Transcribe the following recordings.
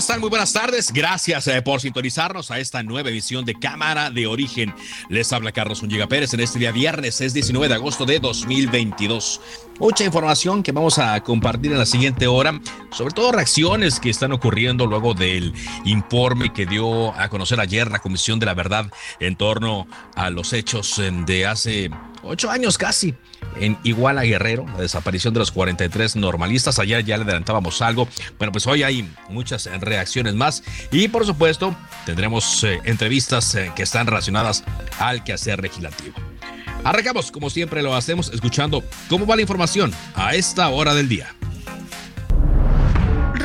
Están? Muy buenas tardes. Gracias eh, por sintonizarnos a esta nueva edición de Cámara de Origen. Les habla Carlos Unllega Pérez en este día viernes, es 19 de agosto de 2022. Mucha información que vamos a compartir en la siguiente hora, sobre todo reacciones que están ocurriendo luego del informe que dio a conocer ayer la Comisión de la Verdad en torno a los hechos eh, de hace ocho años casi en Iguala Guerrero, la desaparición de los 43 normalistas. Ayer ya le adelantábamos algo. Bueno, pues hoy hay muchas reacciones más y por supuesto tendremos eh, entrevistas eh, que están relacionadas al quehacer legislativo. Arrancamos, como siempre lo hacemos, escuchando cómo va la información a esta hora del día.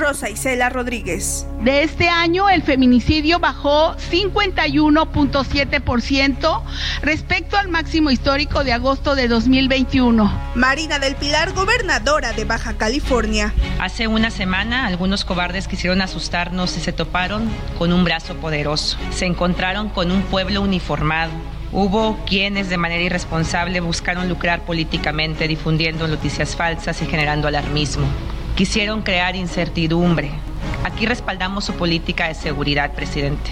Rosa Isela Rodríguez. De este año el feminicidio bajó 51.7% respecto al máximo histórico de agosto de 2021. Marina del Pilar, gobernadora de Baja California. Hace una semana algunos cobardes quisieron asustarnos y se toparon con un brazo poderoso. Se encontraron con un pueblo uniformado. Hubo quienes de manera irresponsable buscaron lucrar políticamente difundiendo noticias falsas y generando alarmismo. Quisieron crear incertidumbre. Aquí respaldamos su política de seguridad, presidente,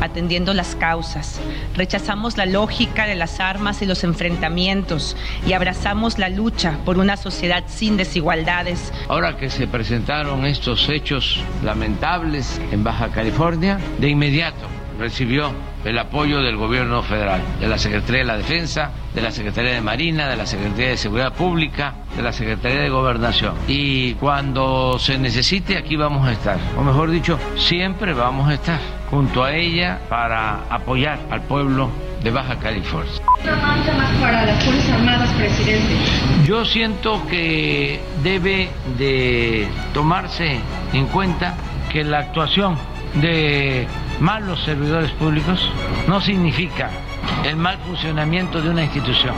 atendiendo las causas. Rechazamos la lógica de las armas y los enfrentamientos y abrazamos la lucha por una sociedad sin desigualdades. Ahora que se presentaron estos hechos lamentables en Baja California, de inmediato recibió el apoyo del gobierno federal, de la Secretaría de la Defensa, de la Secretaría de Marina, de la Secretaría de Seguridad Pública, de la Secretaría de Gobernación. Y cuando se necesite, aquí vamos a estar. O mejor dicho, siempre vamos a estar junto a ella para apoyar al pueblo de Baja California. más para las Fuerzas Armadas, presidente? Yo siento que debe de tomarse en cuenta que la actuación de malos servidores públicos no significa el mal funcionamiento de una institución.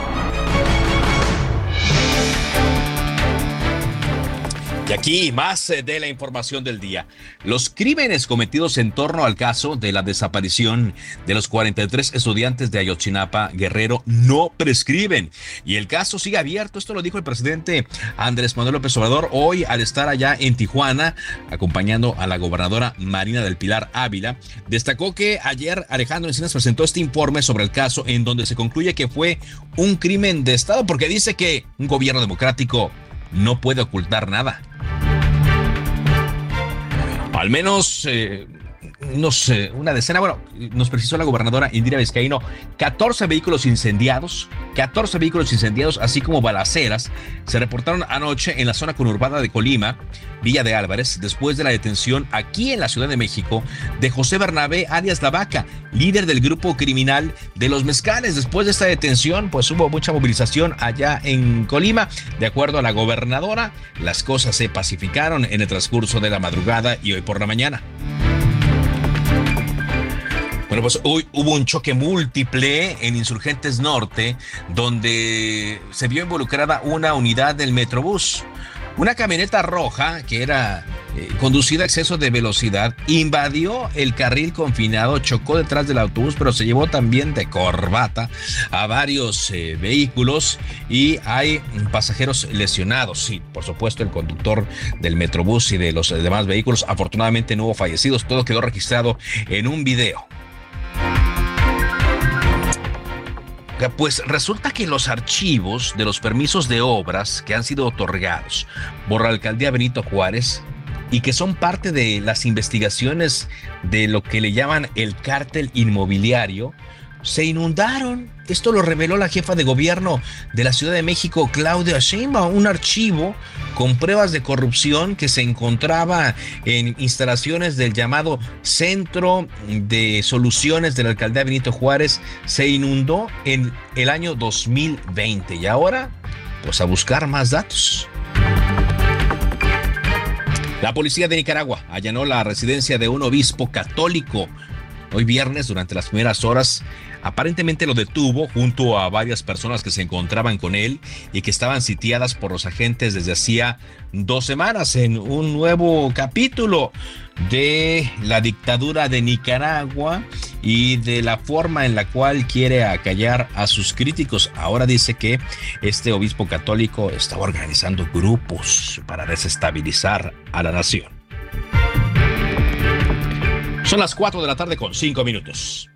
Y aquí más eh, de la información del día. Los crímenes cometidos en torno al caso de la desaparición de los 43 estudiantes de Ayotzinapa Guerrero no prescriben. Y el caso sigue abierto. Esto lo dijo el presidente Andrés Manuel López Obrador hoy al estar allá en Tijuana, acompañando a la gobernadora Marina del Pilar Ávila. Destacó que ayer Alejandro Encinas presentó este informe sobre el caso en donde se concluye que fue un crimen de Estado porque dice que un gobierno democrático no puede ocultar nada. Al menos, eh, no sé, una decena, bueno, nos precisó la gobernadora Indira Vizcaíno, 14 vehículos incendiados, 14 vehículos incendiados, así como balaceras, se reportaron anoche en la zona conurbada de Colima, Villa de Álvarez, después de la detención aquí en la Ciudad de México de José Bernabé alias La Vaca, líder del grupo criminal de los mezcales. Después de esta detención, pues hubo mucha movilización allá en Colima. De acuerdo a la gobernadora, las cosas se pacificaron en el transcurso de la madrugada y hoy por la mañana. Bueno, pues hoy hubo un choque múltiple en Insurgentes Norte, donde se vio involucrada una unidad del Metrobús. Una camioneta roja que era eh, conducida a exceso de velocidad invadió el carril confinado, chocó detrás del autobús, pero se llevó también de corbata a varios eh, vehículos y hay pasajeros lesionados. Sí, por supuesto, el conductor del Metrobús y de los demás vehículos. Afortunadamente no hubo fallecidos, todo quedó registrado en un video. Pues resulta que los archivos de los permisos de obras que han sido otorgados por la alcaldía Benito Juárez y que son parte de las investigaciones de lo que le llaman el cártel inmobiliario, se inundaron. Esto lo reveló la jefa de gobierno de la Ciudad de México, Claudia Sheinbaum, un archivo con pruebas de corrupción que se encontraba en instalaciones del llamado Centro de Soluciones de la Alcaldía Benito Juárez, se inundó en el año 2020 y ahora, pues a buscar más datos. La policía de Nicaragua allanó la residencia de un obispo católico hoy viernes durante las primeras horas Aparentemente lo detuvo junto a varias personas que se encontraban con él y que estaban sitiadas por los agentes desde hacía dos semanas en un nuevo capítulo de la dictadura de Nicaragua y de la forma en la cual quiere acallar a sus críticos. Ahora dice que este obispo católico está organizando grupos para desestabilizar a la nación. Son las 4 de la tarde con 5 minutos.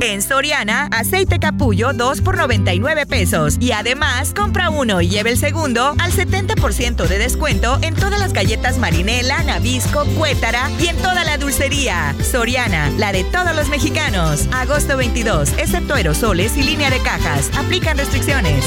En Soriana, aceite capullo 2 por 99 pesos. Y además, compra uno y lleve el segundo al 70% de descuento en todas las galletas marinela, nabisco, cuétara y en toda la dulcería. Soriana, la de todos los mexicanos. Agosto 22, excepto aerosoles y línea de cajas. Aplican restricciones.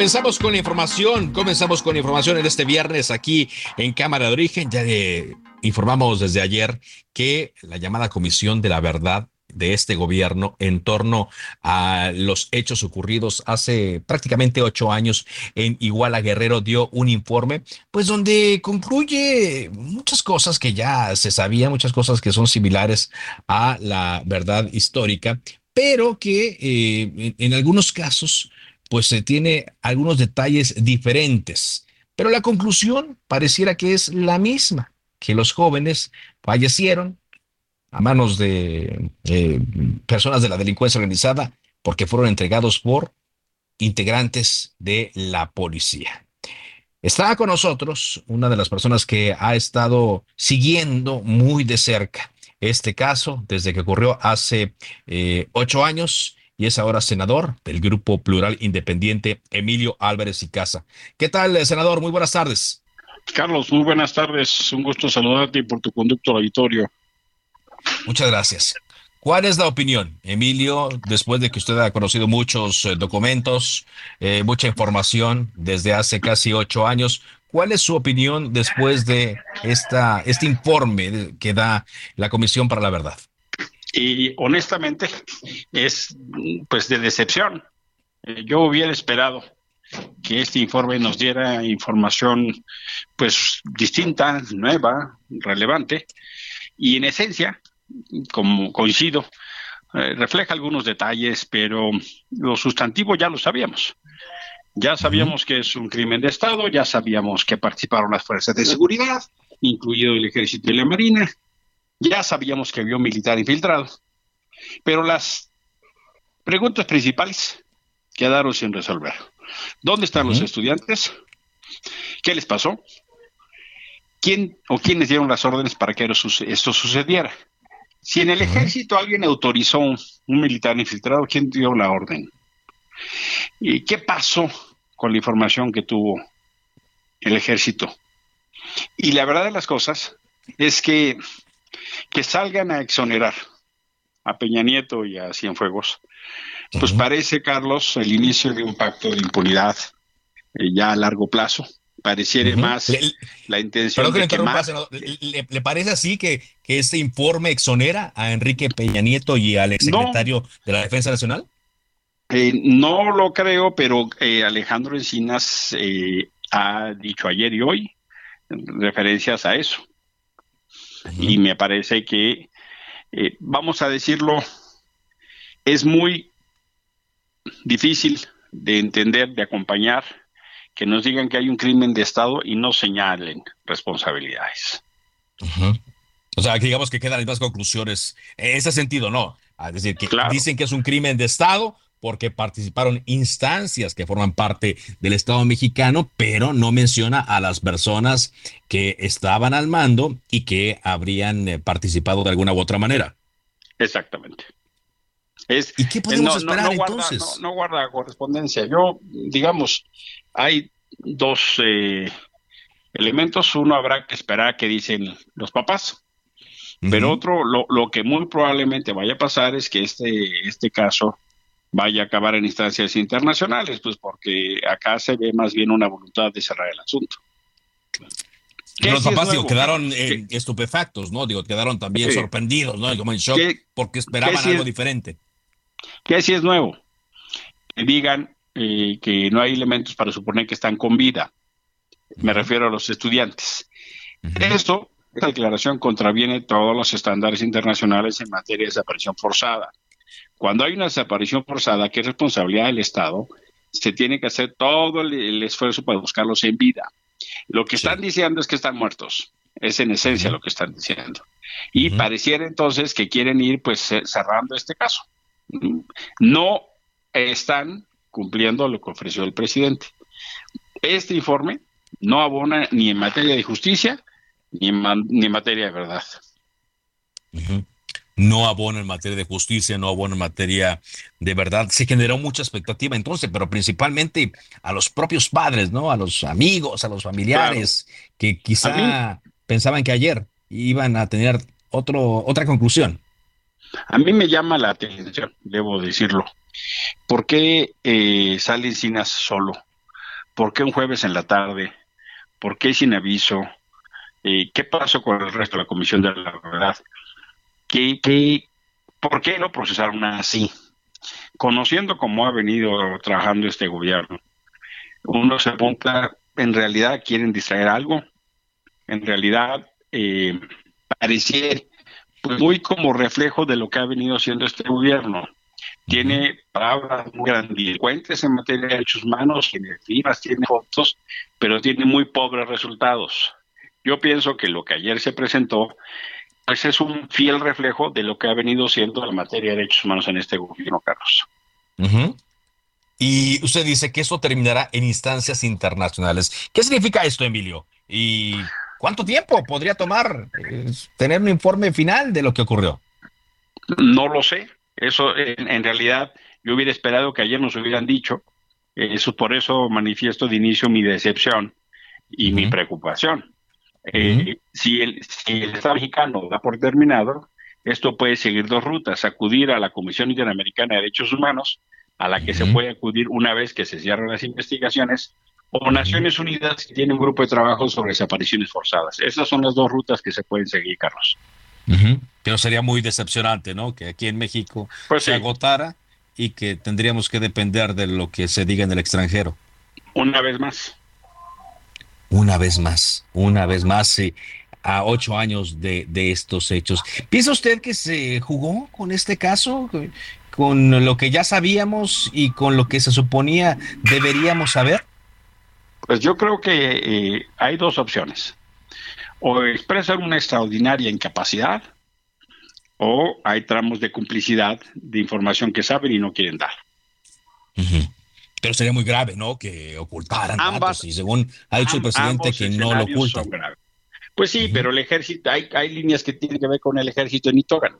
Comenzamos con información, comenzamos con información en este viernes aquí en Cámara de Origen. Ya informamos desde ayer que la llamada Comisión de la Verdad de este gobierno en torno a los hechos ocurridos hace prácticamente ocho años en Iguala Guerrero dio un informe, pues donde concluye muchas cosas que ya se sabían, muchas cosas que son similares a la verdad histórica, pero que eh, en algunos casos pues se tiene algunos detalles diferentes, pero la conclusión pareciera que es la misma, que los jóvenes fallecieron a manos de personas de la delincuencia organizada porque fueron entregados por integrantes de la policía. Está con nosotros una de las personas que ha estado siguiendo muy de cerca este caso desde que ocurrió hace eh, ocho años y es ahora senador del Grupo Plural Independiente, Emilio Álvarez y Casa. ¿Qué tal, senador? Muy buenas tardes. Carlos, muy buenas tardes. Un gusto saludarte y por tu conducto al auditorio. Muchas gracias. ¿Cuál es la opinión, Emilio, después de que usted ha conocido muchos eh, documentos, eh, mucha información desde hace casi ocho años? ¿Cuál es su opinión después de esta, este informe que da la Comisión para la Verdad? Y honestamente es pues de decepción. Eh, yo hubiera esperado que este informe nos diera información pues distinta, nueva, relevante y en esencia, como coincido, eh, refleja algunos detalles, pero lo sustantivo ya lo sabíamos. Ya sabíamos que es un crimen de Estado, ya sabíamos que participaron las fuerzas de seguridad, incluido el ejército y la marina, ya sabíamos que había un militar infiltrado, pero las preguntas principales quedaron sin resolver. ¿Dónde están los estudiantes? ¿Qué les pasó? ¿Quién o quiénes dieron las órdenes para que esto sucediera? Si en el ejército alguien autorizó un, militar infiltrado, ¿quién dio la orden? ¿Y qué pasó con la información que tuvo el ejército? Y la verdad de las cosas es que que salgan a exonerar a Peña Nieto y a Cienfuegos, pues parece, Carlos, el inicio de un pacto de impunidad eh, ya a largo plazo. Pareciera más la intención de quemar. ¿Le, parece así que, que este informe exonera a Enrique Peña Nieto y al exsecretario de la Defensa Nacional? Eh, no lo creo, pero eh, Alejandro Encinas ha dicho ayer y hoy referencias a eso y me parece que, eh, vamos a decirlo, es muy difícil de entender, de acompañar, que nos digan que hay un crimen de Estado y no señalen responsabilidades. O sea, que digamos que quedan las mismas conclusiones. En ese sentido, no. Ah, es decir, que dicen que es un crimen de Estado porque participaron instancias que forman parte del Estado mexicano, pero no menciona a las personas que estaban al mando y que habrían eh, participado de alguna u otra manera. Exactamente. ¿Y qué podemos esperar entonces? no, guarda correspondencia. Yo, digamos, hay dos eh, elementos. Uno habrá que esperar que dicen los papás. Pero otro, lo, lo, que muy probablemente vaya a pasar es que este, este caso vaya a acabar en instancias internacionales, pues porque acá se ve más bien una voluntad de cerrar el asunto. Los papás quedaron eh, estupefactos, ¿no? Digo, quedaron también sorprendidos, ¿no? Como en shock, porque esperaban algo diferente. ¿Qué si es nuevo? Que digan eh, que no hay elementos para suponer que están con vida. Me refiero a los estudiantes. Esto, esta declaración contraviene todos los estándares internacionales en materia de desaparición forzada. Cuando hay una desaparición forzada, que es responsabilidad del Estado, se tiene que hacer todo el, esfuerzo para buscarlos en vida. Lo que están diciendo es que están muertos. Es en esencia lo que están diciendo. Y pareciera entonces que quieren ir pues cerrando este caso. No están cumpliendo lo que ofreció el presidente. Este informe no abona ni en materia de justicia ni en, ni en materia de verdad. No abona en materia de justicia, no abona en materia de verdad. Se generó mucha expectativa entonces, pero principalmente a los propios padres, ¿no? A los amigos, a los familiares, que quizá pensaban que ayer iban a tener otro, otra conclusión. A mí me llama la atención, debo decirlo. ¿Por qué eh, sale Encinas solo? ¿Por qué un jueves en la tarde? ¿Por qué sin aviso? Eh, ¿Qué pasó con el resto de la Comisión de la Verdad? ¿Qué, qué, por qué no procesaron así? Conociendo cómo ha venido trabajando este gobierno, uno se apunta, en realidad quieren distraer algo, en realidad eh, pareciera pues muy como reflejo de lo que ha venido haciendo este gobierno. Tiene palabras muy grandilocuentes en materia de derechos humanos, tiene firmas, tiene fotos, pero tiene muy pobres resultados. Yo pienso que lo que ayer se presentó pues es un fiel reflejo de lo que ha venido siendo la materia de derechos humanos en este gobierno, Carlos. Y usted dice que esto terminará en instancias internacionales. ¿Qué significa esto, Emilio? Y ¿Cuánto tiempo podría tomar eh, tener un informe final de lo que ocurrió? No lo sé. Eso en, realidad yo hubiera esperado que ayer nos hubieran dicho. Eso por eso manifiesto de inicio mi decepción y mi preocupación. Eh, si, el, si el Estado mexicano da por terminado, esto puede seguir dos rutas, acudir a la Comisión Interamericana de Derechos Humanos, a la que se puede acudir una vez que se cierren las investigaciones, o Naciones Unidas que tiene un grupo de trabajo sobre desapariciones forzadas. Esas son las dos rutas que se pueden seguir, Carlos. Pero sería muy decepcionante, ¿no? Que aquí en México pues se agotara y que tendríamos que depender de lo que se diga en el extranjero. Una vez más. Una vez más, una vez más, a ocho años de, de estos hechos. ¿Piensa usted que se jugó con este caso? ¿Con lo que ya sabíamos y con lo que se suponía deberíamos saber? Pues yo creo que eh, hay dos opciones. O expresan una extraordinaria incapacidad o hay tramos de complicidad de información que saben y no quieren dar. Pero sería muy grave, ¿no? Que ocultaran datos y según ha dicho el presidente que no lo ocultan. Pues sí, pero el ejército, hay, hay líneas que tienen que ver con el ejército en Itogan.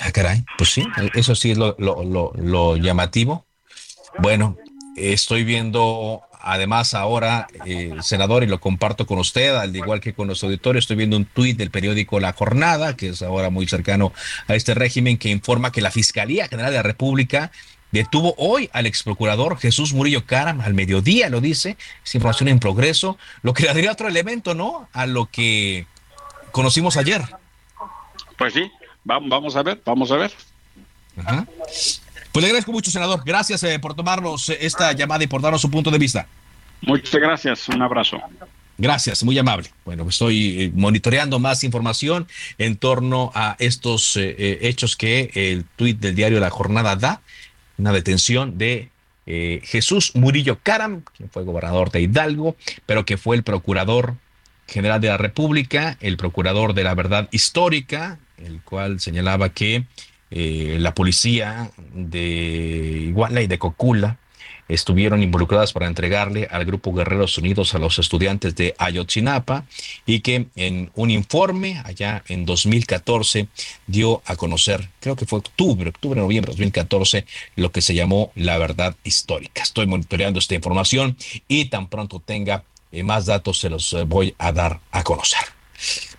Ah, caray, pues sí, eso sí es lo, lo, lo llamativo. Bueno, Estoy viendo, además, ahora, eh, senador, y lo comparto con usted, al igual que con los auditores, estoy viendo un tuit del periódico La Jornada, que es ahora muy cercano a este régimen, que informa que la Fiscalía General de la República detuvo hoy al ex procurador Jesús Murillo Caram, al mediodía lo dice, es información en progreso, lo que le daría otro elemento, ¿no? A lo que conocimos ayer. Pues sí, vamos a ver, vamos a ver. Ajá. Pues le agradezco mucho, senador. Gracias eh, por tomarnos eh, esta llamada y por darnos su punto de vista. Muchas gracias. Un abrazo. Gracias, muy amable. Bueno, estoy eh, monitoreando más información en torno a estos eh, hechos que el tuit del diario La Jornada da. Una detención de Jesús Murillo Caram, quien fue gobernador de Hidalgo, pero que fue el procurador general de la República, el procurador de la verdad histórica, el cual señalaba que la policía de Iguala y de Cocula estuvieron involucradas para entregarle al Grupo Guerreros Unidos a los estudiantes de Ayotzinapa y que en un informe allá en 2014 dio a conocer, creo que fue octubre, octubre, noviembre de 2014, lo que se llamó la verdad histórica. Estoy monitoreando esta información y tan pronto tenga eh, más datos se los eh, voy a dar a conocer.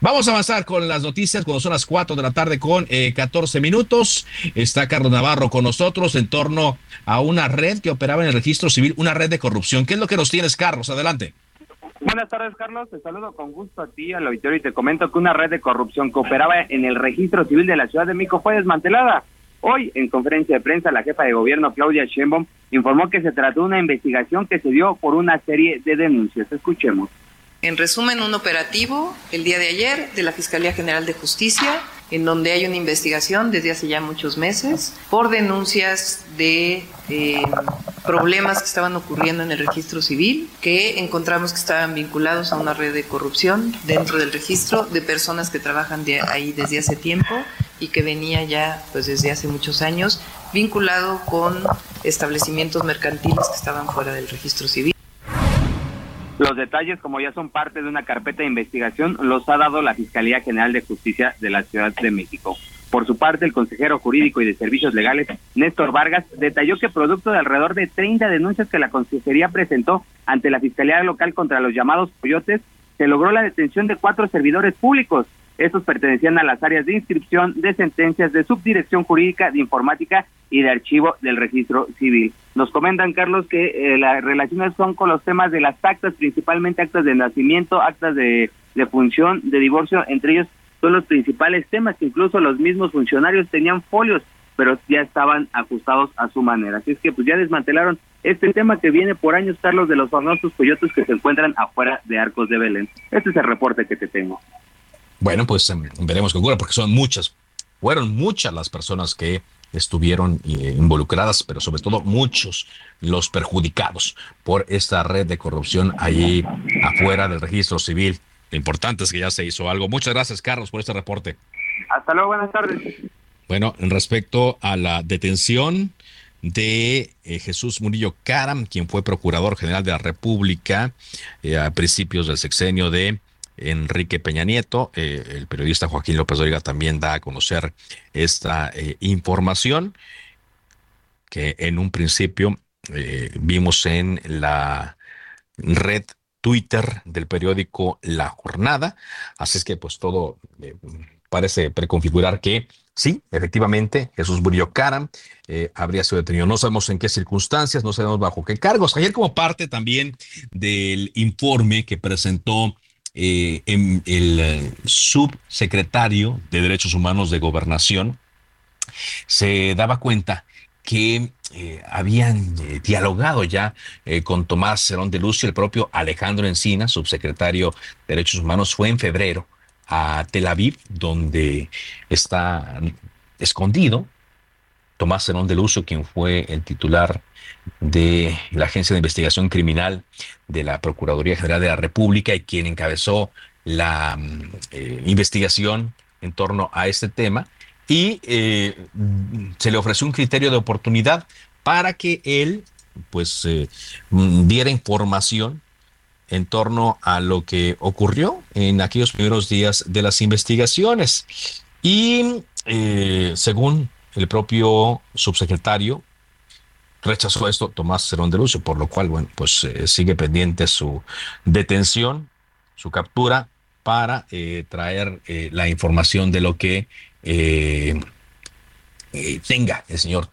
Vamos a avanzar con las noticias cuando son las 4 de la tarde con 14 eh, minutos. Está Carlos Navarro con nosotros en torno a una red que operaba en el registro civil, una red de corrupción. ¿Qué es lo que nos tienes, Carlos? Adelante. Buenas tardes, Carlos. Te saludo con gusto a ti, al auditorio, y te comento que una red de corrupción que operaba en el registro civil de la Ciudad de México fue desmantelada. Hoy, en conferencia de prensa, la jefa de gobierno, Claudia Sheinbaum, informó que se trató de una investigación que se dio por una serie de denuncias. Escuchemos. En resumen, un operativo el día de ayer de la Fiscalía General de Justicia, en donde hay una investigación desde hace ya muchos meses por denuncias de eh, problemas que estaban ocurriendo en el registro civil, que encontramos que estaban vinculados a una red de corrupción dentro del registro de personas que trabajan de ahí desde hace tiempo y que venía ya pues desde hace muchos años vinculado con establecimientos mercantiles que estaban fuera del registro civil. Los detalles, como ya son parte de una carpeta de investigación, los ha dado la Fiscalía General de Justicia de la Ciudad de México. Por su parte, el consejero jurídico y de servicios legales, Néstor Vargas, detalló que producto de alrededor de 30 denuncias que la consejería presentó ante la Fiscalía Local contra los llamados coyotes, se logró la detención de cuatro servidores públicos, estos pertenecían a las áreas de inscripción de sentencias de subdirección jurídica, de informática y de archivo del registro civil. Nos comentan, Carlos, que eh, las relaciones son con los temas de las actas, principalmente actas de nacimiento, actas de, de función, de divorcio, entre ellos son los principales temas, que incluso los mismos funcionarios tenían folios, pero ya estaban ajustados a su manera. Así es que pues ya desmantelaron este tema que viene por años, Carlos, de los famosos coyotes que se encuentran afuera de Arcos de Belén. Este es el reporte que te tengo. Bueno, pues em, veremos qué ocurre, porque son muchas, fueron muchas las personas que estuvieron eh, involucradas, pero sobre todo muchos los perjudicados por esta red de corrupción ahí afuera del registro civil. Lo importante es que ya se hizo algo. Muchas gracias, Carlos, por este reporte. Hasta luego, buenas tardes. Bueno, en respecto a la detención de eh, Jesús Murillo Caram, quien fue procurador general de la República eh, a principios del sexenio de Enrique Peña Nieto. Eh, el periodista Joaquín López Dóriga también da a conocer esta eh, información que en un principio eh, vimos en la red Twitter del periódico La Jornada. Así es que pues todo parece preconfigurar que sí, efectivamente, Jesús Murillo Caram habría sido detenido. No sabemos en qué circunstancias, no sabemos bajo qué cargos. Ayer como parte también del informe que presentó eh, en el eh, subsecretario de Derechos Humanos de Gobernación se daba cuenta que eh, habían dialogado ya con Tomás Cerón de Lucio, el propio Alejandro Encina, subsecretario de Derechos Humanos, fue en febrero a Tel Aviv, donde está escondido Tomás Cerón de Lucio, quien fue el titular de la Agencia de Investigación Criminal de la Procuraduría General de la República y quien encabezó la mm, eh, investigación en torno a este tema. Y eh, se le ofreció un criterio de oportunidad para que él pues eh, mm, diera información en torno a lo que ocurrió en aquellos primeros días de las investigaciones. Y según el propio subsecretario rechazó esto Tomás Cerón de Lucio, por lo cual, bueno, pues eh, sigue pendiente su detención, su captura, para eh, traer eh, la información de lo que tenga el señor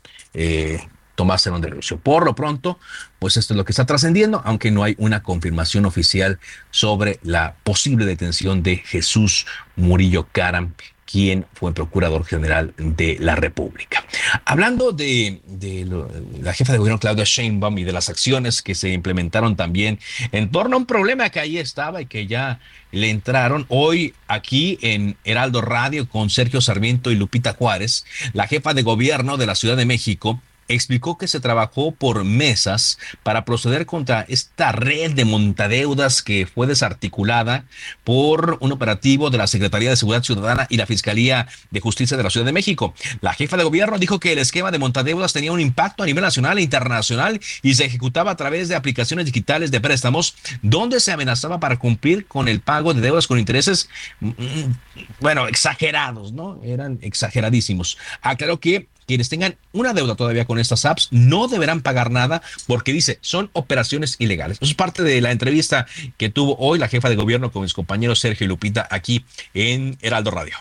Tomás Cerón de Lucio. Por lo pronto, pues esto es lo que está trascendiendo, aunque no hay una confirmación oficial sobre la posible detención de Jesús Murillo Caram, quien fue procurador general de la República. Hablando de, la jefa de gobierno Claudia Sheinbaum y de las acciones que se implementaron también en torno a un problema que ahí estaba y que ya le entraron hoy aquí en Heraldo Radio con Sergio Sarmiento y Lupita Juárez, la jefa de gobierno de la Ciudad de México, explicó que se trabajó por mesas para proceder contra esta red de montadeudas que fue desarticulada por un operativo de la Secretaría de Seguridad Ciudadana y la Fiscalía de Justicia de la Ciudad de México. La jefa de gobierno dijo que el esquema de montadeudas tenía un impacto a nivel nacional e internacional y se ejecutaba a través de aplicaciones digitales de préstamos donde se amenazaba para cumplir con el pago de deudas con intereses, mm, mm, bueno, exagerados, ¿no? Eran exageradísimos. Aclaró que quienes tengan una deuda todavía con estas apps no deberán pagar nada porque dice, son operaciones ilegales. Eso es parte de la entrevista que tuvo hoy la jefa de gobierno con mis compañeros Sergio y Lupita aquí en Heraldo Radio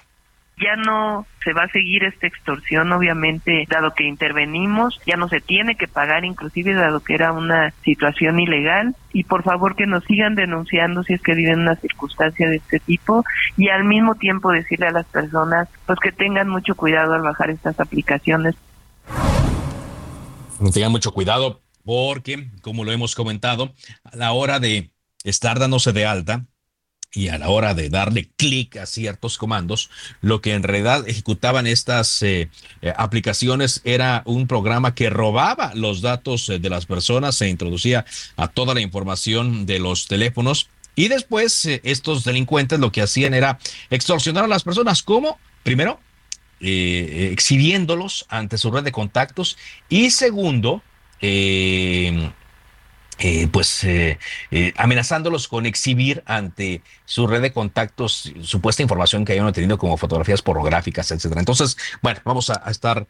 ya no se va a seguir esta extorsión, obviamente, dado que intervenimos, ya no se tiene que pagar, inclusive dado que era una situación ilegal, y por favor que nos sigan denunciando si es que viven una circunstancia de este tipo, y al mismo tiempo decirle a las personas, pues que tengan mucho cuidado al bajar estas aplicaciones. Tengan mucho cuidado porque, como lo hemos comentado, a la hora de estar dándose de alta, y a la hora de darle clic a ciertos comandos, lo que en realidad ejecutaban estas eh, eh, aplicaciones era un programa que robaba los datos eh, de las personas, se introducía a toda la información de los teléfonos y después estos delincuentes lo que hacían era extorsionar a las personas. ¿Cómo? Primero, exhibiéndolos ante su red de contactos y segundo, eh, eh, pues eh, eh, amenazándolos con exhibir ante su red de contactos supuesta información que hayan obtenido como fotografías pornográficas, etcétera. Entonces, bueno, vamos a, estar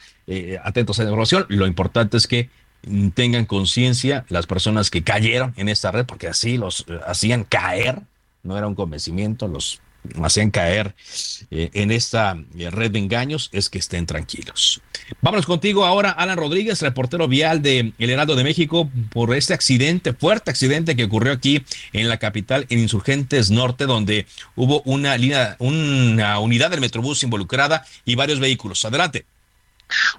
atentos a la información. Lo importante es que mm, tengan conciencia las personas que cayeron en esta red, porque así los hacían caer, no era un convencimiento, los hacían caer eh, en esta eh, red de engaños es que estén tranquilos. Vámonos contigo ahora, Alan Rodríguez, reportero vial de El Heraldo de México, por este accidente, fuerte accidente que ocurrió aquí en la capital, en Insurgentes Norte, donde hubo una línea, una unidad del Metrobús involucrada y varios vehículos. Adelante.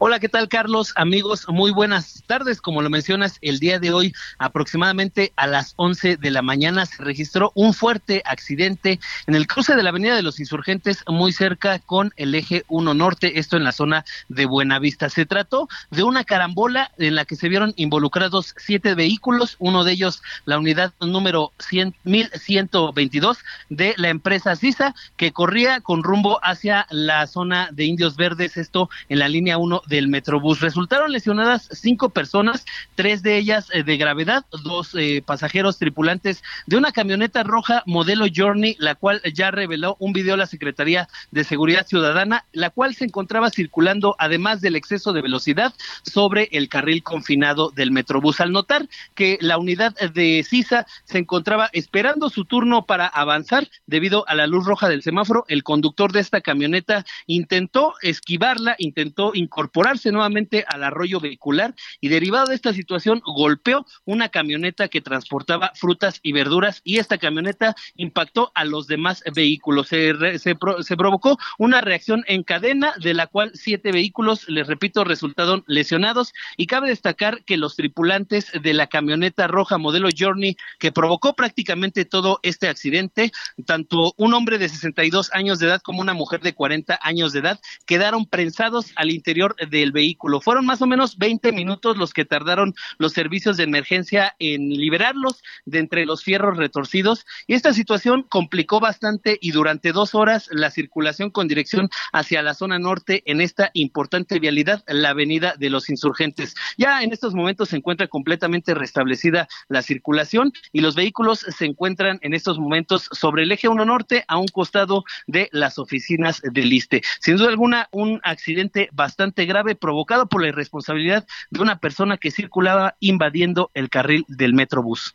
Hola, ¿qué tal Carlos? Amigos, muy buenas tardes. Como lo mencionas, el día de hoy, aproximadamente a las 11 de la mañana, se registró un fuerte accidente en el cruce de la Avenida de los Insurgentes, muy cerca con el eje 1 Norte, esto en la zona de Buenavista. Se trató de una carambola en la que se vieron involucrados siete vehículos, uno de ellos la unidad número 100, 1122 de la empresa CISA, que corría con rumbo hacia la zona de Indios Verdes, esto en la línea uno del Metrobús. Resultaron lesionadas cinco personas, tres de ellas eh, de gravedad, dos eh, pasajeros tripulantes de una camioneta roja modelo Journey, la cual ya reveló un video a la Secretaría de Seguridad Ciudadana, la cual se encontraba circulando, además del exceso de velocidad, sobre el carril confinado del Metrobús. Al notar que la unidad de CISA se encontraba esperando su turno para avanzar debido a la luz roja del semáforo, el conductor de esta camioneta intentó esquivarla, intentó incorporarse nuevamente al arroyo vehicular y derivado de esta situación golpeó una camioneta que transportaba frutas y verduras y esta camioneta impactó a los demás vehículos. Se, se, provocó una reacción en cadena de la cual siete vehículos, les repito, resultaron lesionados y cabe destacar que los tripulantes de la camioneta roja modelo Journey que provocó prácticamente todo este accidente, tanto un hombre de 62 años de edad como una mujer de 40 años de edad, quedaron prensados al interior del vehículo. Fueron más o menos 20 minutos los que tardaron los servicios de emergencia en liberarlos de entre los fierros retorcidos y esta situación complicó bastante y durante dos horas la circulación con dirección hacia la zona norte en esta importante vialidad, la avenida de los insurgentes. Ya en estos momentos se encuentra completamente restablecida la circulación y los vehículos se encuentran en estos momentos sobre el eje 1 norte a un costado de las oficinas del ISTE. Sin duda alguna, un accidente bastante grave provocado por la irresponsabilidad de una persona que circulaba invadiendo el carril del Metrobús.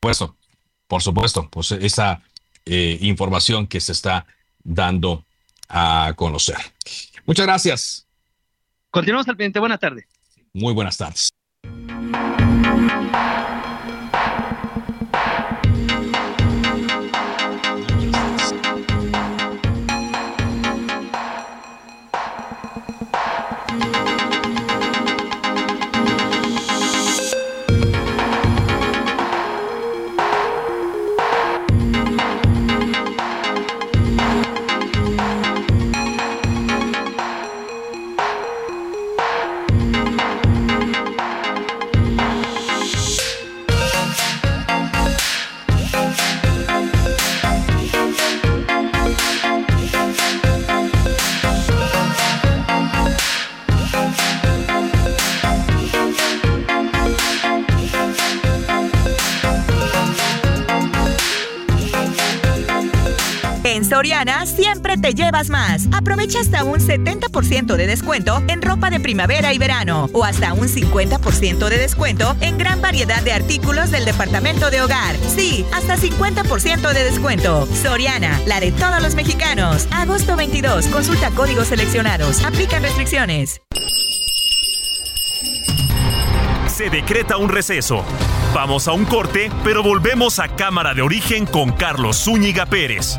Por supuesto, por supuesto, pues esa eh, información que se está dando a conocer. Muchas gracias. Continuamos al pendiente. Buenas tardes. Muy buenas tardes. Soriana siempre te llevas más. Aprovecha hasta un 70% de descuento en ropa de primavera y verano o hasta un 50% de descuento en gran variedad de artículos del departamento de hogar. Sí, hasta 50% de descuento. Soriana, la de todos los mexicanos. Agosto 22. Consulta códigos seleccionados. Aplican restricciones. Se decreta un receso. Vamos a un corte, pero volvemos a Cámara de Origen con Carlos Zúñiga Pérez.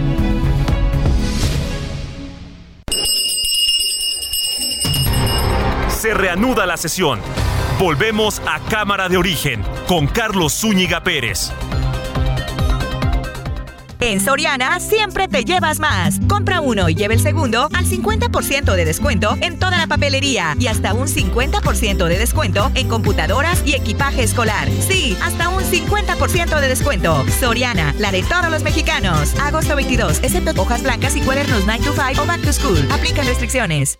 Se reanuda la sesión. Volvemos a Cámara de Origen con Carlos Zúñiga Pérez. En Soriana siempre te llevas más. Compra uno y lleve el segundo al 50% de descuento en toda la papelería y hasta un 50% de descuento en computadoras y equipaje escolar. Sí, hasta un 50% de descuento. Soriana, la de todos los mexicanos. Agosto 22, excepto hojas blancas y cuadernos 9 to 5 o back to school. Aplican restricciones.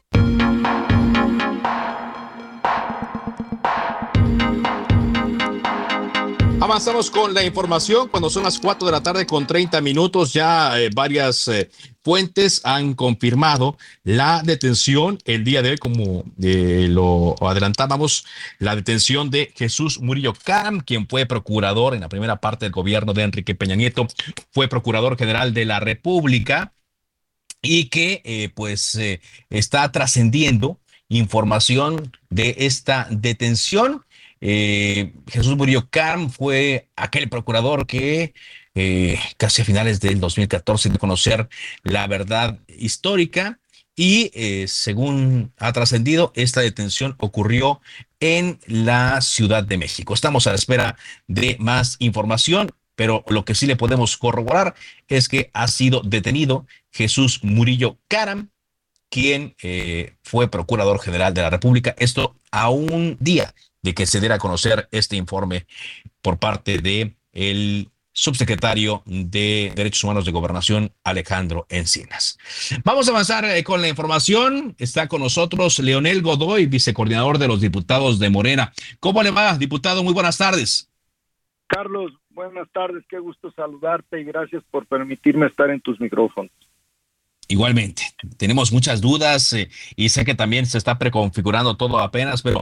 Avanzamos con la información cuando son las 4 de la tarde con 30 minutos. Ya eh, varias eh, fuentes han confirmado la detención el día de hoy, como eh, lo adelantábamos, la detención de Jesús Murillo Cam, quien fue procurador en la primera parte del gobierno de Enrique Peña Nieto, fue procurador general de la República y que pues está trascendiendo información de esta detención eh, Jesús Murillo Carm fue aquel procurador que eh, casi a finales del 2014 de conocer la verdad histórica y eh, según ha trascendido, esta detención ocurrió en la Ciudad de México. Estamos a la espera de más información, pero lo que sí le podemos corroborar es que ha sido detenido Jesús Murillo Caram, quien fue procurador general de la República. Esto a un día de que se diera a conocer este informe por parte de el subsecretario de Derechos Humanos de Gobernación, Alejandro Encinas. Vamos a avanzar eh, con la información. Está con nosotros Leonel Godoy, vicecoordinador de los diputados de Morena. ¿Cómo le va, diputado? Muy buenas tardes. Carlos, buenas tardes. Qué gusto saludarte y gracias por permitirme estar en tus micrófonos. Igualmente, tenemos muchas dudas eh, y sé que también se está preconfigurando todo apenas, pero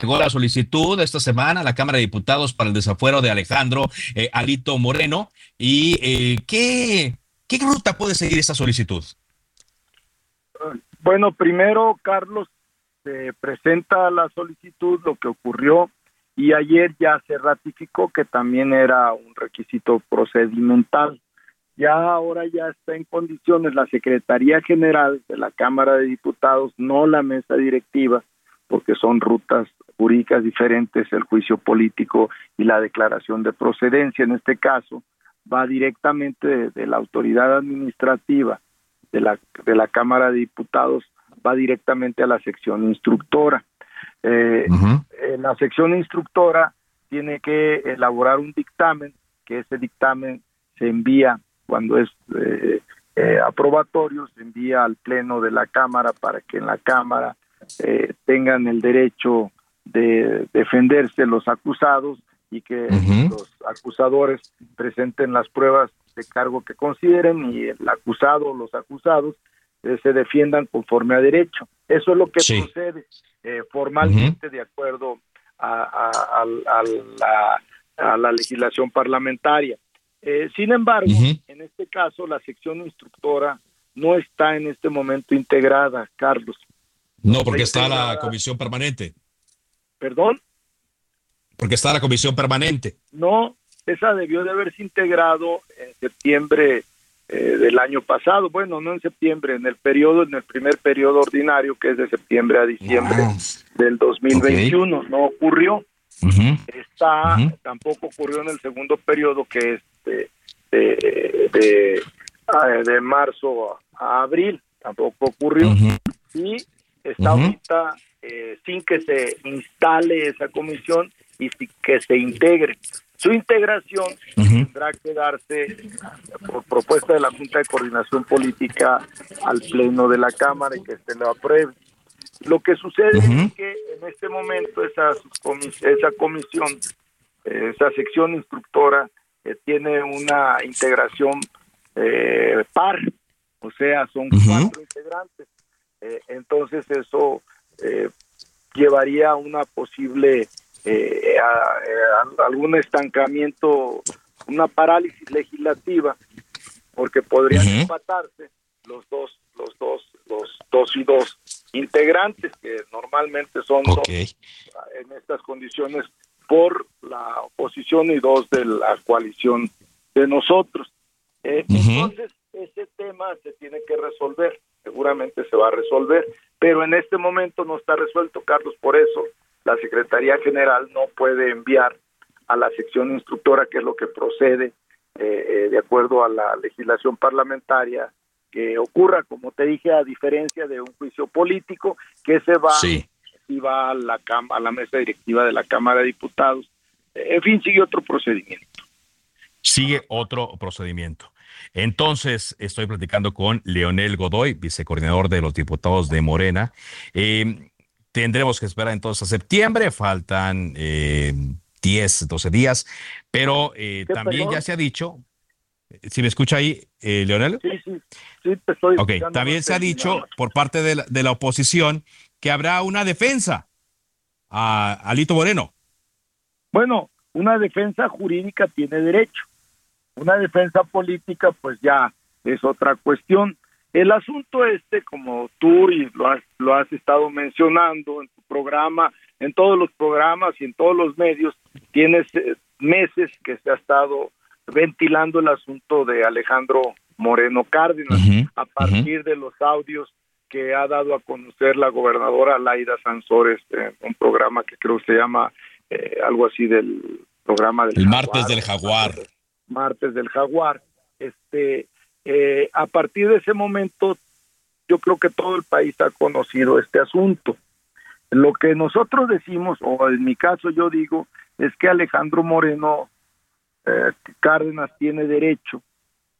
Llegó la solicitud esta semana a la Cámara de Diputados para el desafuero de Alejandro eh, Alito Moreno. ¿Y eh, ¿qué, qué ruta puede seguir esa solicitud? Bueno, primero, Carlos, se presenta la solicitud, lo que ocurrió, y ayer ya se ratificó que también era un requisito procedimental. Ya ahora ya está en condiciones la Secretaría General de la Cámara de Diputados, no la mesa directiva, porque son rutas jurídicas diferentes, el juicio político y la declaración de procedencia en este caso, va directamente de, la autoridad administrativa de la, de la Cámara de Diputados, va directamente a la sección instructora. Eh, la sección instructora tiene que elaborar un dictamen, que ese dictamen se envía cuando es eh, eh, aprobatorio, se envía al Pleno de la Cámara para que en la Cámara eh, tengan el derecho de defenderse los acusados y que los acusadores presenten las pruebas de cargo que consideren y el acusado o los acusados eh, se defiendan conforme a derecho. Eso es lo que procede eh, formalmente de acuerdo a, la, a, la, legislación parlamentaria. Eh, sin embargo, en este caso, la sección instructora no está en este momento integrada, Carlos. No, porque está la comisión permanente. ¿Perdón? Porque está la comisión permanente. No, esa debió de haberse integrado en septiembre eh, del año pasado. Bueno, no en septiembre, en el periodo, en el primer periodo ordinario, que es de septiembre a diciembre del 2021. No ocurrió. Está, tampoco ocurrió en el segundo periodo, que es de, de, de, marzo a abril. Tampoco ocurrió. Y está ahorita eh, sin que se instale esa comisión y que se integre. Su integración tendrá que darse por propuesta de la Junta de Coordinación Política al Pleno de la Cámara y que se lo apruebe. Lo que sucede es que en este momento esa, esa comisión, esa sección instructora, eh, tiene una integración eh, par, o sea, son cuatro integrantes. Eh, entonces eso llevaría a una posible eh, a, algún estancamiento, una parálisis legislativa, porque podrían empatarse los dos, los dos, los dos y dos integrantes que normalmente son dos en estas condiciones por la oposición y dos de la coalición de nosotros. Eh, entonces, ese tema se tiene que resolver, seguramente se va a resolver, pero en este momento no está resuelto, Carlos, por eso la Secretaría General no puede enviar a la sección instructora, que es lo que procede eh, eh, de acuerdo a la legislación parlamentaria, que ocurra, como te dije, a diferencia de un juicio político, que se va y va a la, a la mesa directiva de la Cámara de Diputados. En fin, sigue otro procedimiento. Sigue otro procedimiento. Entonces, estoy platicando con Leonel Godoy, vicecoordinador de los diputados de Morena. Eh, Tendremos que esperar entonces a septiembre, faltan eh, 10, 12 días, pero eh, también ya se ha dicho, si me escucha ahí, eh, Leonel. Sí, sí, sí, te estoy Ok, también se ha dicho por parte de la, de la, oposición que habrá una defensa a Alito Moreno. Bueno, una defensa jurídica tiene derecho, una defensa política pues ya es otra cuestión. El asunto este, como tú y lo has, lo has estado mencionando en tu programa, en todos los programas y en todos los medios, tienes eh, meses que se ha estado ventilando el asunto de Alejandro Moreno Cárdenas. A partir de los audios que ha dado a conocer la gobernadora Laida Sansores en un programa que creo que se llama eh, algo así del programa del el martes del jaguar martes del jaguar este eh, a partir de ese momento, yo creo que todo el país ha conocido este asunto. Lo que nosotros decimos, o en mi caso yo digo, es que Alejandro Moreno eh, Cárdenas tiene derecho,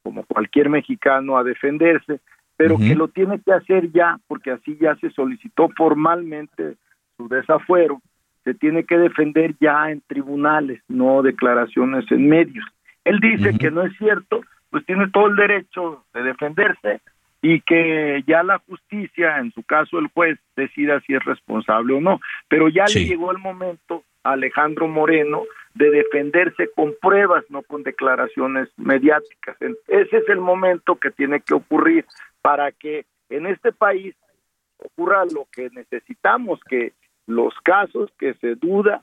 como cualquier mexicano, a defenderse, pero que lo tiene que hacer ya, porque así ya se solicitó formalmente su desafuero, se tiene que defender ya en tribunales, no declaraciones en medios. Él dice que no es cierto, pues tiene todo el derecho de defenderse y que ya la justicia, en su caso el juez, decida si es responsable o no. Pero ya le llegó el momento a Alejandro Moreno de defenderse con pruebas, no con declaraciones mediáticas. Ese es el momento que tiene que ocurrir para que en este país ocurra lo que necesitamos, que los casos que se duda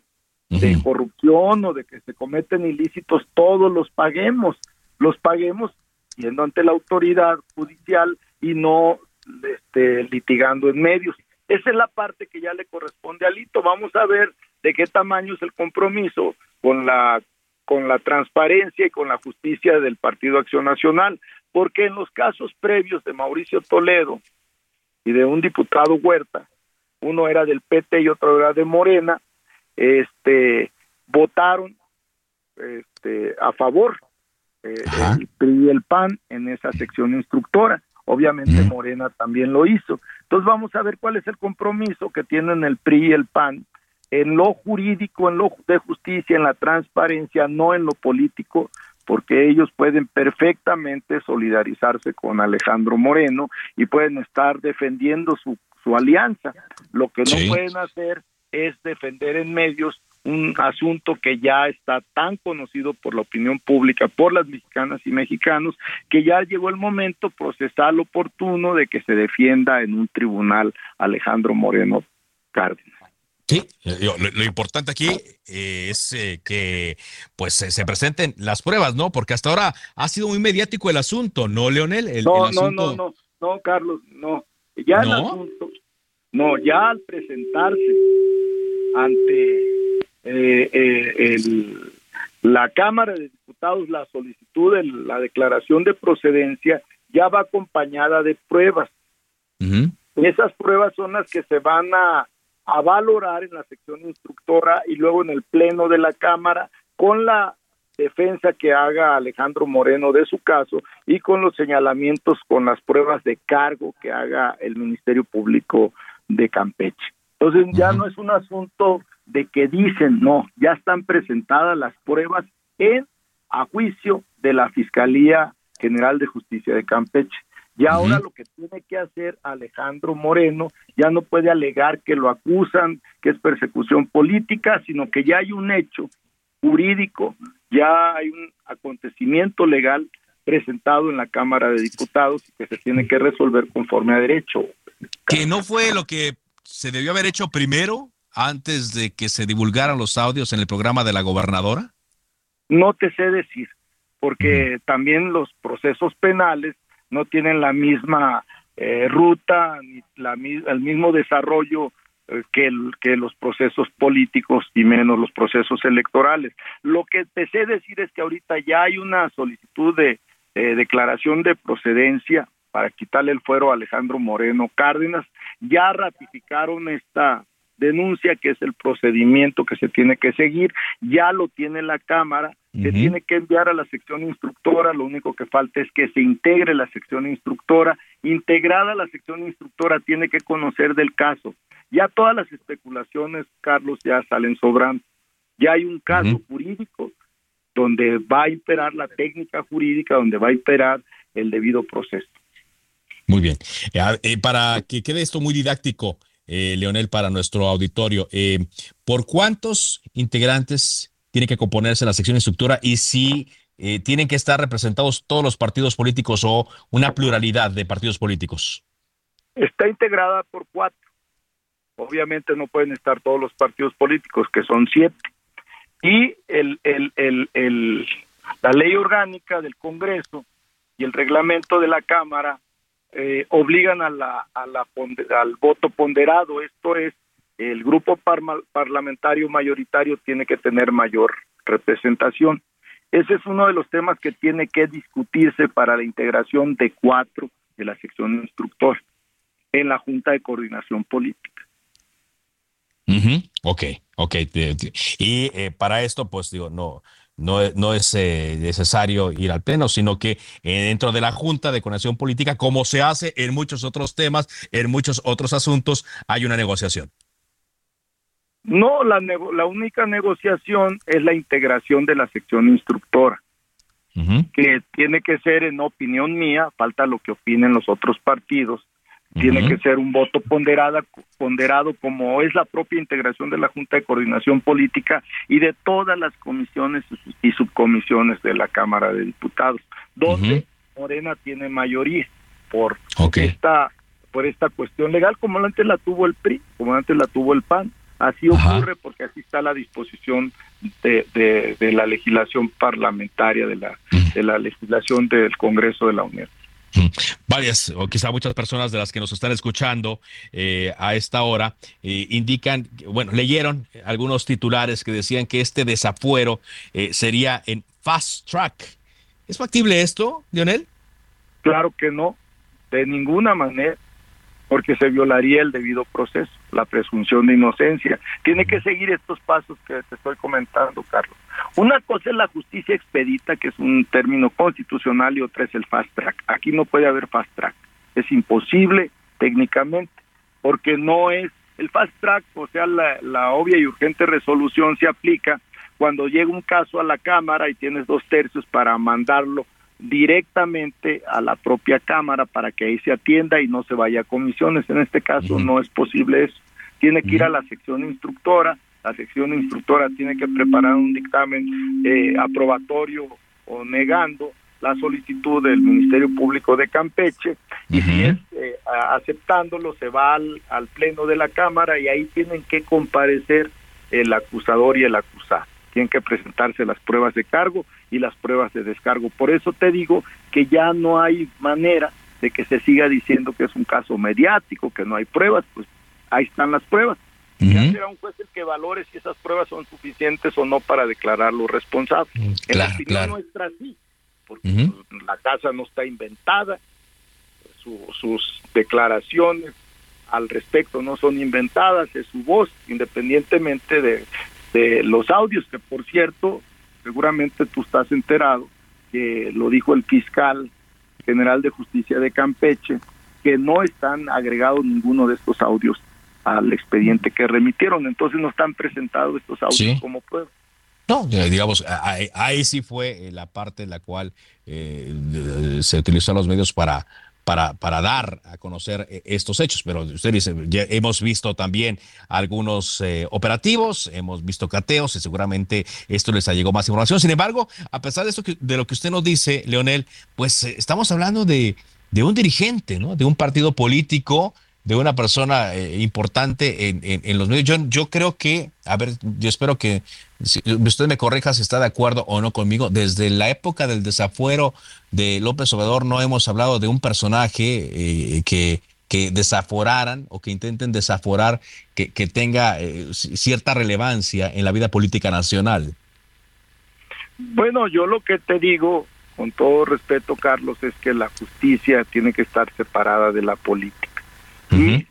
de corrupción o de que se cometen ilícitos, todos los paguemos los paguemos yendo ante la autoridad judicial y no este, litigando en medios. Esa es la parte que ya le corresponde a Lito. Vamos a ver de qué tamaño es el compromiso con la con la transparencia y con la justicia del Partido Acción Nacional, porque en los casos previos de Mauricio Toledo y de un diputado Huerta, uno era del PT y otro era de Morena, este votaron este, a favor eh, el PRI y el PAN en esa sección instructora. Obviamente Morena también lo hizo. Entonces vamos a ver cuál es el compromiso que tienen el PRI y el PAN en lo jurídico, en lo de justicia, en la transparencia, no en lo político, porque ellos pueden perfectamente solidarizarse con Alejandro Moreno y pueden estar defendiendo su, su alianza. Lo que no pueden hacer es defender en medios un asunto que ya está tan conocido por la opinión pública, por las mexicanas y mexicanos, que ya llegó el momento procesal oportuno de que se defienda en un tribunal Alejandro Moreno Cárdenas. Sí, lo, importante aquí eh, es eh, que pues se presenten las pruebas, ¿no? Porque hasta ahora ha sido muy mediático el asunto, ¿no, Leonel? El, no, no, no, no, no, Carlos, no. Ya el asunto, no, ya al presentarse ante eh, la Cámara de Diputados la solicitud de la declaración de procedencia ya va acompañada de pruebas. Esas pruebas son las que se van a a valorar en la sección instructora y luego en el pleno de la Cámara con la defensa que haga Alejandro Moreno de su caso y con los señalamientos con las pruebas de cargo que haga el Ministerio Público de Campeche. Entonces ya no es un asunto de que dicen, no, ya están presentadas las pruebas en a juicio de la Fiscalía General de Justicia de Campeche. Y ahora lo que tiene que hacer Alejandro Moreno ya no puede alegar que lo acusan, que es persecución política, sino que ya hay un hecho jurídico, ya hay un acontecimiento legal presentado en la Cámara de Diputados y que se tiene que resolver conforme a derecho. Que no fue lo que se debió haber hecho primero antes de que se divulgaran los audios en el programa de la gobernadora? No te sé decir, porque también los procesos penales no tienen la misma eh, ruta ni la, el mismo desarrollo eh, que, que los procesos políticos y menos los procesos electorales. Lo que empecé a decir es que ahorita ya hay una solicitud de declaración de procedencia para quitarle el fuero a Alejandro Moreno Cárdenas. Ya ratificaron esta denuncia, que es el procedimiento que se tiene que seguir, ya lo tiene la Cámara, se tiene que enviar a la sección instructora, lo único que falta es que se integre la sección instructora, integrada la sección instructora tiene que conocer del caso. Ya todas las especulaciones, Carlos, ya salen sobrando. Ya hay un caso jurídico donde va a imperar la técnica jurídica, donde va a imperar el debido proceso. Muy bien. Eh, eh, para que quede esto muy didáctico, eh, Leonel, para nuestro auditorio. Eh, ¿Por cuántos integrantes tiene que componerse la sección instructora y si tienen que estar representados todos los partidos políticos o una pluralidad de partidos políticos? Está integrada por cuatro. Obviamente no pueden estar todos los partidos políticos, que son siete. Y el, el, el, la ley orgánica del Congreso y el reglamento de la Cámara eh, obligan a la, al voto ponderado, esto es, el grupo parlamentario mayoritario tiene que tener mayor representación. Ese es uno de los temas que tiene que discutirse para la integración de cuatro de la sección instructora en la Junta de Coordinación Política. Ok, ok. Y eh, para esto, pues digo, no, no, no es eh, necesario ir al pleno, sino que eh, dentro de la Junta de Conexión Política, como se hace en muchos otros temas, en muchos otros asuntos, hay una negociación. No, la, la única negociación es la integración de la sección instructora, que tiene que ser, en opinión mía, falta lo que opinen los otros partidos, tiene que ser un voto ponderada, ponderado como es la propia integración de la Junta de Coordinación Política y de todas las comisiones y subcomisiones de la Cámara de Diputados, donde Morena tiene mayoría por esta por esta cuestión legal, como antes la tuvo el PRI, como antes la tuvo el PAN. Así ocurre porque así está la disposición de, de, la legislación parlamentaria, de la, de la legislación del Congreso de la Unión. Varias, o quizá muchas personas de las que nos están escuchando eh, a esta hora eh, indican, bueno, leyeron algunos titulares que decían que este desafuero eh, sería en fast track. ¿Es factible esto, Lionel? Claro que no, de ninguna manera porque se violaría el debido proceso, la presunción de inocencia. Tiene que seguir estos pasos que te estoy comentando, Carlos. Una cosa es la justicia expedita, que es un término constitucional, y otra es el fast track. Aquí no puede haber fast track. Es imposible técnicamente, porque no es el fast track, o sea, la, la obvia y urgente resolución se aplica cuando llega un caso a la Cámara y tienes dos tercios para mandarlo directamente a la propia Cámara para que ahí se atienda y no se vaya a comisiones. En este caso no es posible eso. Tiene que ir a la sección instructora, la sección instructora tiene que preparar un dictamen eh, aprobatorio o negando la solicitud del Ministerio Público de Campeche y si es eh, aceptándolo se va al, al pleno de la Cámara y ahí tienen que comparecer el acusador y el acusado. Tienen que presentarse las pruebas de cargo y las pruebas de descargo. Por eso te digo que ya no hay manera de que se siga diciendo que es un caso mediático, que no hay pruebas, pues ahí están las pruebas. Ya será un juez el que valore si esas pruebas son suficientes o no para declararlo responsable. en la Claro, opinión claro. nuestra sí, porque pues, la casa no está inventada, su- sus declaraciones al respecto no son inventadas, es su voz, independientemente de, de los audios, que por cierto, seguramente tú estás enterado, que lo dijo el fiscal general de justicia de Campeche, que no están agregados ninguno de estos audios al expediente que remitieron, entonces no están presentados estos audios Sí. como prueba. No, eh, digamos, ahí, ahí sí fue la parte en la cual eh, se utilizó los medios para, para, para dar a conocer eh, estos hechos. Pero usted dice, ya hemos visto también algunos eh, operativos, hemos visto cateos y seguramente esto les llegado más información. Sin embargo, a pesar de, esto que- de lo que usted nos dice, Leonel, pues eh, estamos hablando de, de un dirigente, ¿no? De un partido político de una persona eh, importante en, en- los medios. Yo, yo creo que, a ver, yo espero que si usted me corrija si está de acuerdo o no conmigo. Desde la época del desafuero de López Obrador no hemos hablado de un personaje eh, que, que desaforaran o que intenten desaforar que, que tenga eh, ci- cierta relevancia en la vida política nacional. Bueno, yo lo que te digo, con todo respeto, Carlos, es que la justicia tiene que estar separada de la política. Y,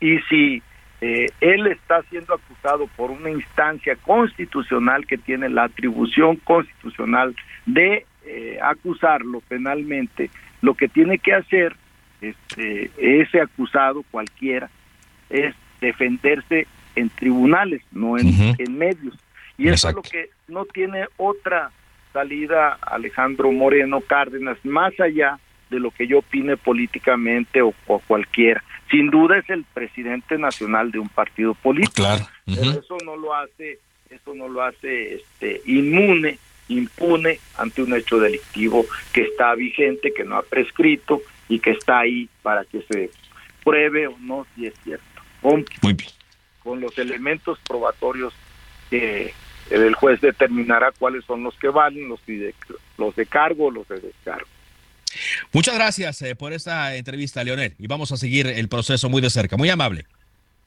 y si eh, él está siendo acusado por una instancia constitucional que tiene la atribución constitucional de eh, acusarlo penalmente, lo que tiene que hacer este, ese acusado cualquiera es defenderse en tribunales, no en, en medios. Y eso es lo que no tiene otra salida Alejandro Moreno Cárdenas, más allá de lo que yo opine políticamente o, o cualquiera. Sin duda es el presidente nacional de un partido político. Claro. Pero eso no lo hace, eso no lo hace este inmune, impune ante un hecho delictivo que está vigente, que no ha prescrito y que está ahí para que se pruebe o no si es cierto. Con, con los elementos probatorios que el juez determinará cuáles son los que valen, los de, los de cargo o los de descargo. Muchas gracias eh, por esta entrevista, Leonel, y vamos a seguir el proceso muy de cerca. Muy amable.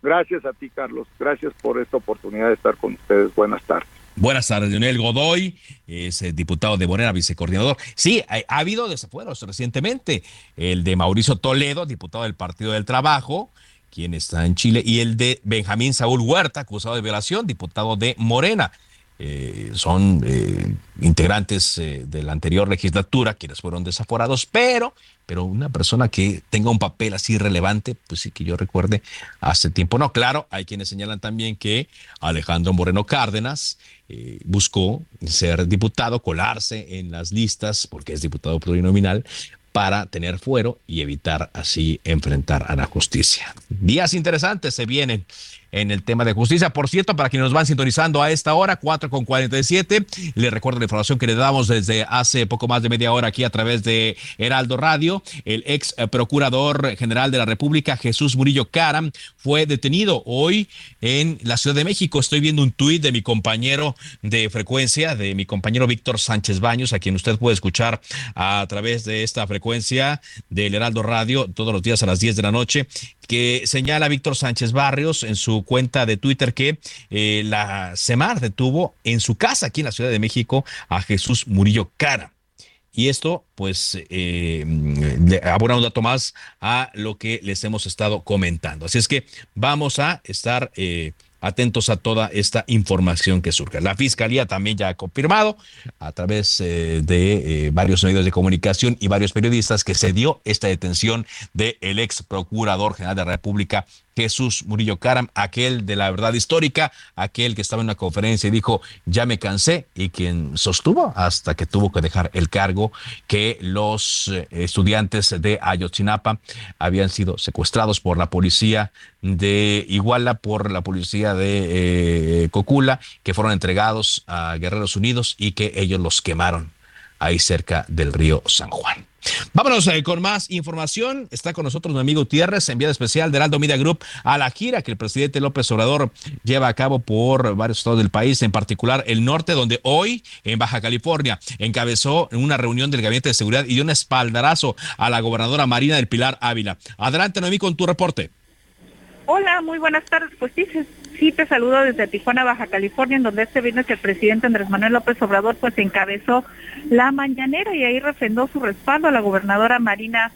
Gracias a ti, Carlos. Gracias por esta oportunidad de estar con ustedes. Buenas tardes. Buenas tardes, Leonel Godoy, es eh, diputado de Morena, vicecoordinador. Sí, ha, ha habido desafueros recientemente. El de Mauricio Toledo, diputado del Partido del Trabajo, quien está en Chile, y el de Benjamín Saúl Huerta, acusado de violación, diputado de Morena. Eh, son eh, integrantes eh, de la anterior legislatura quienes fueron desaforados, pero, pero una persona que tenga un papel así relevante, pues sí que yo recuerde hace tiempo. No, claro, hay quienes señalan también que Alejandro Moreno Cárdenas buscó ser diputado, colarse en las listas, porque es diputado plurinominal, para tener fuero y evitar así enfrentar a la justicia. Días interesantes se vienen en el tema de justicia. Por cierto, para quienes nos van sintonizando a esta hora, 4 con 47, les recuerdo la información que le damos desde hace poco más de media hora aquí a través de Heraldo Radio. El ex procurador general de la República, Jesús Murillo Caram, fue detenido hoy en la Ciudad de México. Estoy viendo un tuit de mi compañero de frecuencia, de mi compañero Víctor Sánchez Baños, a quien usted puede escuchar a través de esta frecuencia del Heraldo Radio todos los días a las 10 de la noche, que señala Víctor Sánchez Barrios en su cuenta de Twitter que eh, la CEMAR detuvo en su casa aquí en la Ciudad de México a Jesús Murillo Cara. Y esto, pues, eh, abona un dato más a lo que les hemos estado comentando. Así es que vamos a estar eh, atentos a toda esta información que surge. La Fiscalía también ya ha confirmado a través eh, de varios medios de comunicación y varios periodistas que se dio esta detención del ex procurador general de la República, Jesús Murillo Caram, aquel de la verdad histórica, aquel que estaba en una conferencia y dijo, ya me cansé, y quien sostuvo hasta que tuvo que dejar el cargo que los eh, estudiantes de Ayotzinapa habían sido secuestrados por la policía de Iguala, por la policía de eh, Cocula, que fueron entregados a Guerreros Unidos y que ellos los quemaron ahí cerca del río San Juan. Vámonos eh, con más información. Está con nosotros mi amigo Tierres, enviado especial de Heraldo Media Group a la gira que el presidente López Obrador lleva a cabo por varios estados del país, en particular el norte, donde hoy en Baja California encabezó una reunión del Gabinete de Seguridad y dio un espaldarazo a la gobernadora Marina del Pilar Ávila. Adelante, Noemí, con tu reporte. Hola, muy buenas tardes. Pues sí, sí te saludo desde Tijuana, Baja California, en donde este viernes el presidente Andrés Manuel López Obrador pues encabezó la mañanera y ahí refrendó su respaldo a la gobernadora Marina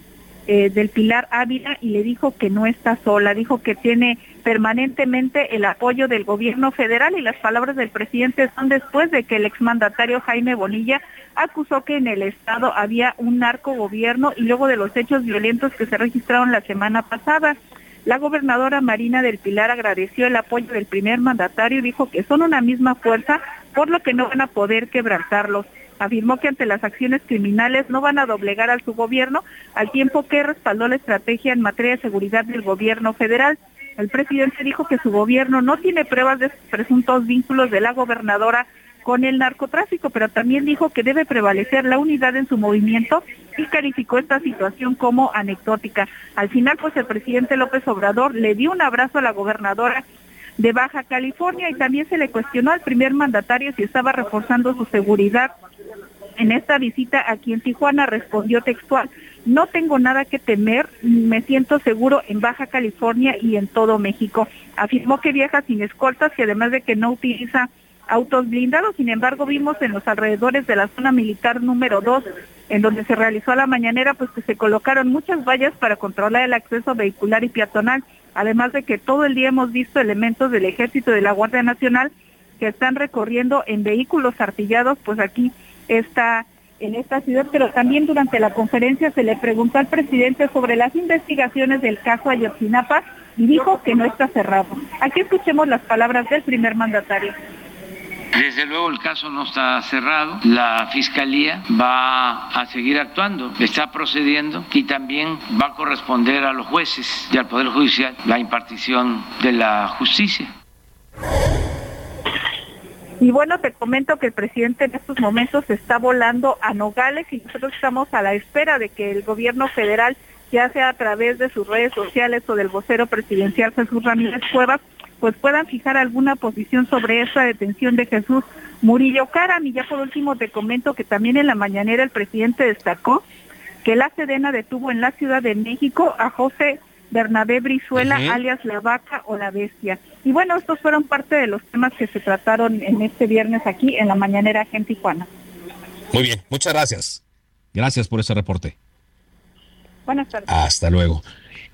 eh, del Pilar Ávila y le dijo que no está sola, dijo que tiene permanentemente el apoyo del gobierno federal y las palabras del presidente son después de que el exmandatario Jaime Bonilla acusó que en el estado había un narco gobierno y luego de los hechos violentos que se registraron la semana pasada. La gobernadora Marina del Pilar agradeció el apoyo del primer mandatario y dijo que son una misma fuerza, por lo que no van a poder quebrantarlos. Afirmó que ante las acciones criminales no van a doblegar al su gobierno, al tiempo que respaldó la estrategia en materia de seguridad del gobierno federal. El presidente dijo que su gobierno no tiene pruebas de presuntos vínculos de la gobernadora con el narcotráfico, pero también dijo que debe prevalecer la unidad en su movimiento y calificó esta situación como anecdótica. Al final, pues el presidente López Obrador le dio un abrazo a la gobernadora de Baja California y también se le cuestionó al primer mandatario si estaba reforzando su seguridad. En esta visita aquí en Tijuana respondió textual, no tengo nada que temer, me siento seguro en Baja California y en todo México. Afirmó que viaja sin escoltas y además de que no utiliza autos blindados. Sin embargo, vimos en los alrededores de la zona militar número 2, en donde se realizó la mañanera, pues que se colocaron muchas vallas para controlar el acceso vehicular y peatonal. Además de que todo el día hemos visto elementos del Ejército y de la Guardia Nacional que están recorriendo en vehículos artillados, pues aquí está en esta ciudad, pero también durante la conferencia se le preguntó al presidente sobre las investigaciones del caso Ayotzinapa y dijo que no está cerrado. Aquí escuchemos las palabras del primer mandatario. Desde luego el caso no está cerrado, la Fiscalía va a seguir actuando, está procediendo y también va a corresponder a los jueces y al Poder Judicial la impartición de la justicia. Y bueno, te comento que el presidente en estos momentos está volando a Nogales y nosotros estamos a la espera de que el gobierno federal, ya sea a través de sus redes sociales o del vocero presidencial Jesús Ramírez Cuevas, pues puedan fijar alguna posición sobre esa detención de Jesús Murillo Caram. Y ya por último te comento que también en la mañanera el presidente destacó que la Sedena detuvo en la Ciudad de México a José Bernabé Brizuela, alias La Vaca o La Bestia. Y bueno, estos fueron parte de los temas que se trataron en este viernes aquí en la mañanera en Tijuana. Muy bien, muchas gracias. Gracias por ese reporte. Buenas tardes. Hasta luego.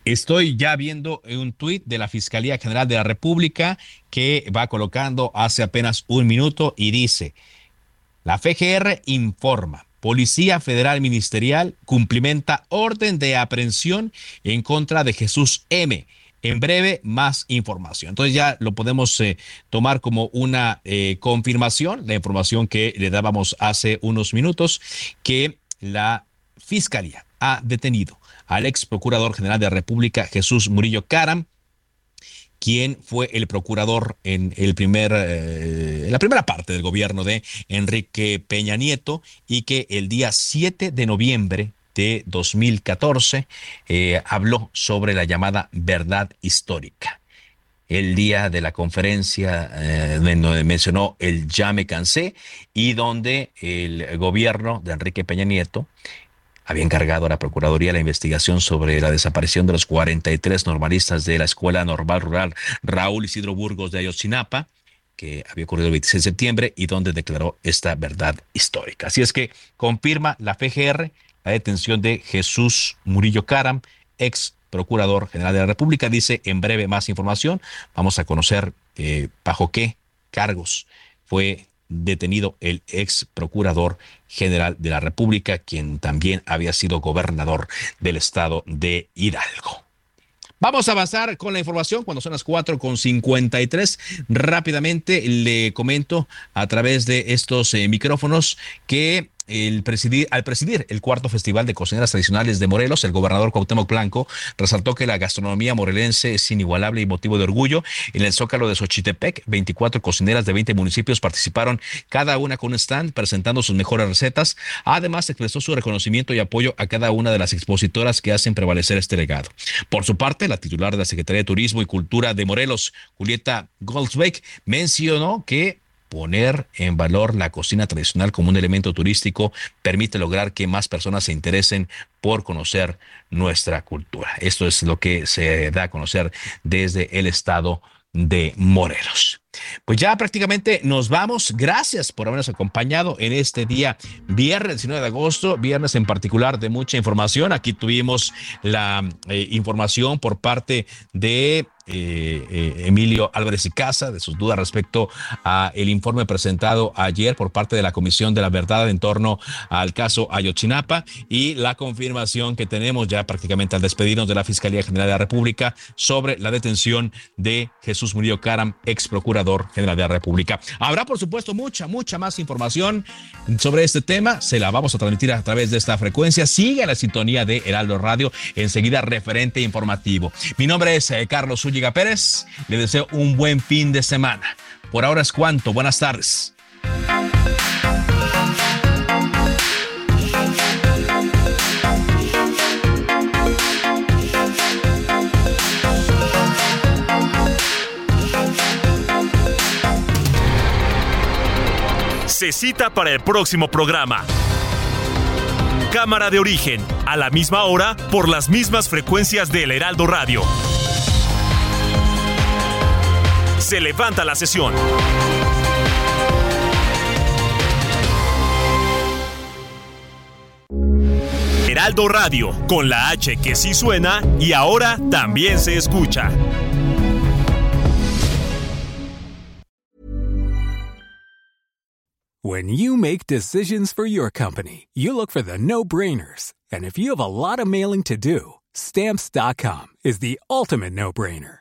Estoy ya viendo un tuit de la Fiscalía General de la República que va colocando hace apenas un minuto y dice, la FGR informa, Policía Federal Ministerial cumplimenta orden de aprehensión en contra de Jesús M. En breve, más información. Entonces ya lo podemos eh, tomar como una eh, confirmación, la información que le dábamos hace unos minutos, que la Fiscalía ha detenido al ex procurador general de la República, Jesús Murillo Caram, quien fue el procurador en el primer, eh, la primera parte del gobierno de Enrique Peña Nieto y que el día 7 de noviembre de 2014 eh, habló sobre la llamada verdad histórica. El día de la conferencia eh, donde mencionó el ya me cansé y donde el gobierno de Enrique Peña Nieto había encargado a la Procuraduría la investigación sobre la desaparición de los 43 normalistas de la Escuela Normal Rural Raúl Isidro Burgos de Ayotzinapa, que había ocurrido el 26 de septiembre y donde declaró esta verdad histórica. Así es que confirma la FGR la detención de Jesús Murillo Caram, ex Procurador General de la República. Dice en breve más información. Vamos a conocer eh, bajo qué cargos fue detenido el ex procurador general de la República, quien también había sido gobernador del estado de Hidalgo. Vamos a avanzar con la información cuando son las 4 con 53. Rápidamente le comento a través de estos eh, micrófonos que el al presidir el cuarto Festival de Cocineras Tradicionales de Morelos, el gobernador Cuauhtémoc Blanco resaltó que la gastronomía morelense es inigualable y motivo de orgullo. En el Zócalo de Xochitepec, 24 cocineras de 20 municipios participaron, cada una con un stand presentando sus mejores recetas. Además, expresó su reconocimiento y apoyo a cada una de las expositoras que hacen prevalecer este legado. Por su parte, la titular de la Secretaría de Turismo y Cultura de Morelos, Julieta Goldsbeck, mencionó que poner en valor la cocina tradicional como un elemento turístico permite lograr que más personas se interesen por conocer nuestra cultura. Esto es lo que se da a conocer desde el estado de Morelos. Pues ya prácticamente nos vamos. Gracias por habernos acompañado en este día, viernes 19 de agosto, viernes en particular de mucha información. Aquí tuvimos la eh, información por parte de eh, Emilio Álvarez y Casa de sus dudas respecto a el informe presentado ayer por parte de la Comisión de la Verdad en torno al caso Ayotzinapa y la confirmación que tenemos ya prácticamente al despedirnos de la Fiscalía General de la República sobre la detención de Jesús Murillo Caram, ex procurador general de la República. Habrá, por supuesto, mucha, mucha más información sobre este tema. Se la vamos a transmitir a través de esta frecuencia. Sigue la sintonía de Heraldo Radio. Enseguida, referente informativo. Mi nombre es eh, Carlos Pérez. Le deseo un buen fin de semana. Por ahora es cuanto. Buenas tardes. Se cita para el próximo programa. Cámara de origen, a la misma hora, por las mismas frecuencias del Heraldo Radio. Se levanta la sesión. Heraldo Radio, con la H que sí suena y ahora también se escucha. When you make decisions for your company, you look for the no-brainers. And if you have a lot of mailing to do, stamps.com is the ultimate no-brainer.